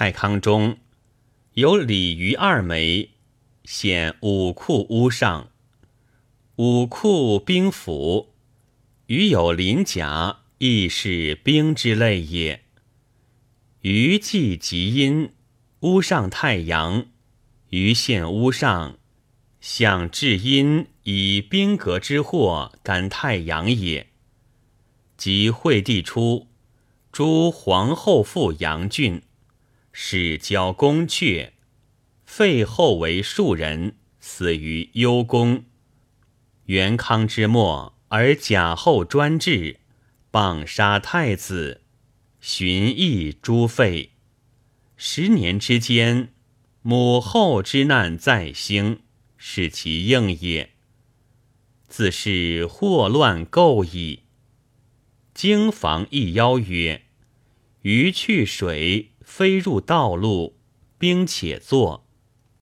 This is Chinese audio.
太康中有鲤鱼二枚，显武库屋上。武库兵府，余有鳞甲，亦是兵之类也。余既极阴，屋上太阳，余现屋上，想至阴以兵革之祸感太阳也。即惠帝初，诸皇后复阳郡，始交宫阙，废后为庶人，死于幽宫。元康之末，而贾后专制，谤杀太子，寻邑诛废。十年之间，母后之难再兴，是其应也。自是祸乱构矣。经房一邀曰：“鱼去水，飞入道路，兵且坐。